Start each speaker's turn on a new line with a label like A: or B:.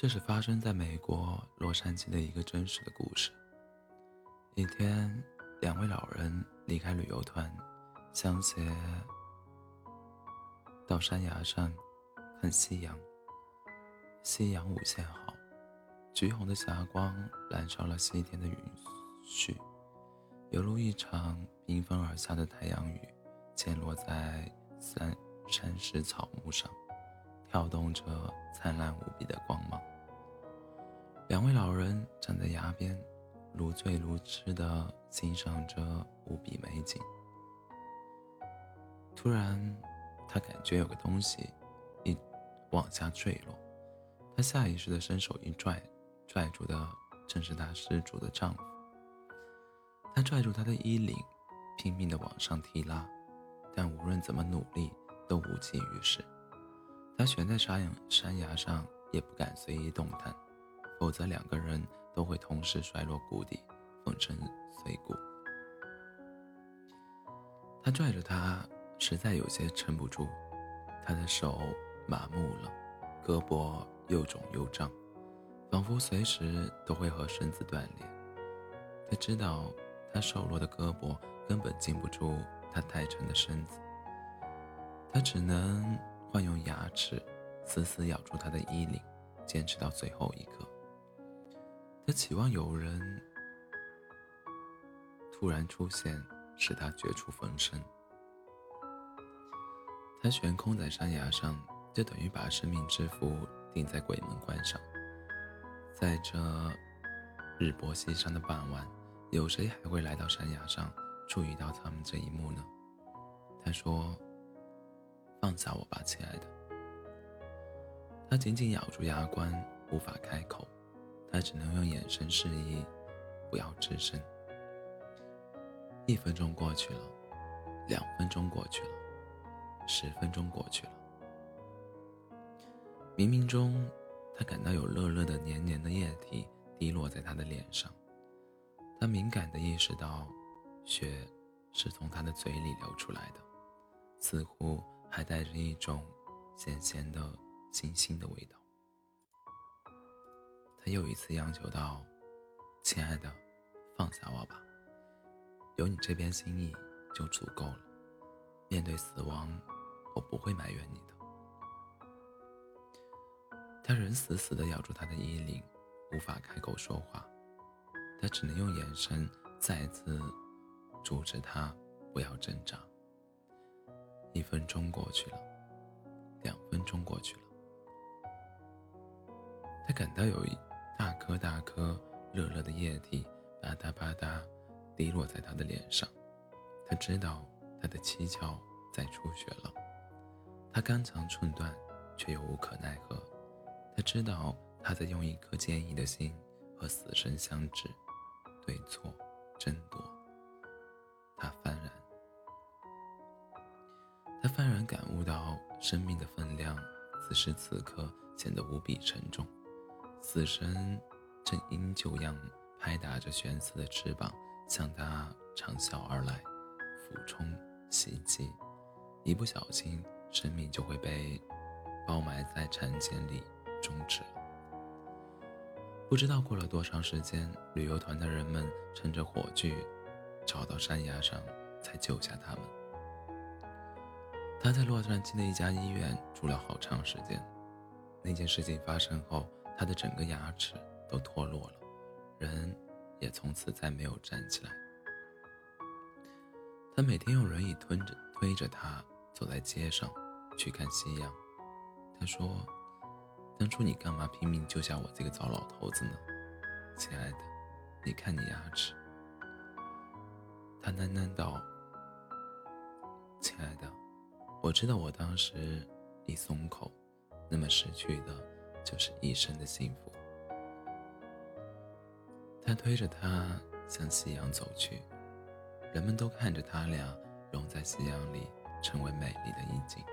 A: 这是发生在美国洛杉矶的一个真实的故事。一天，两位老人离开旅游团，相携到山崖上看夕阳。夕阳无限好，橘红的霞光燃烧了西天的云絮，犹如一场缤纷而下的太阳雨，溅落在山山石草木上，跳动着灿烂无比的光芒。两位老人站在崖边，如醉如痴地欣赏着无比美景。突然，他感觉有个东西一往下坠落，他下意识地伸手一拽，拽住的正是他失主的丈夫。他拽住他的衣领，拼命地往上提拉，但无论怎么努力都无济于事。他悬在山崖山崖上，也不敢随意动弹。否则，两个人都会同时摔落谷底，粉身碎骨。他拽着她，实在有些撑不住。他的手麻木了，胳膊又肿又胀，仿佛随时都会和身子断裂。他知道，他瘦弱的胳膊根本禁不住他太沉的身子。他只能换用牙齿，死死咬住他的衣领，坚持到最后一刻。他期望有人突然出现，使他绝处逢生。他悬空在山崖上，就等于把生命之符钉在鬼门关上。在这日薄西山的傍晚，有谁还会来到山崖上注意到他们这一幕呢？他说：“放下我吧，亲爱的。”他紧紧咬住牙关，无法开口。他只能用眼神示意，不要吱声。一分钟过去了，两分钟过去了，十分钟过去了。冥冥中，他感到有热热的、黏黏的液体滴落在他的脸上。他敏感地意识到，血是从他的嘴里流出来的，似乎还带着一种咸咸的、腥腥的味道。他又一次央求道：“亲爱的，放下我吧，有你这边心意就足够了。面对死亡，我不会埋怨你的。”他仍死死地咬住他的衣领，无法开口说话。他只能用眼神再次阻止他不要挣扎。一分钟过去了，两分钟过去了，他感到有一。大颗大颗热热的液体吧嗒吧嗒滴落在他的脸上，他知道他的七窍在出血了，他肝肠寸断，却又无可奈何。他知道他在用一颗坚毅的心和死神相指，对错争夺。他幡然，他幡然感悟到生命的分量，此时此刻显得无比沉重。死神正鹰就样拍打着悬丝的翅膀，向他长啸而来，俯冲袭击。一不小心，生命就会被包埋在产茧里终止。不知道过了多长时间，旅游团的人们趁着火炬，找到山崖上，才救下他们。他在洛杉矶的一家医院住了好长时间。那件事情发生后。他的整个牙齿都脱落了，人也从此再没有站起来。他每天用轮椅推着推着他走在街上，去看夕阳。他说：“当初你干嘛拼命救下我这个糟老头子呢，亲爱的？你看你牙齿。”他喃喃道：“亲爱的，我知道我当时一松口，那么失去的。”就是一生的幸福。他推着她向夕阳走去，人们都看着他俩融在夕阳里，成为美丽的意境。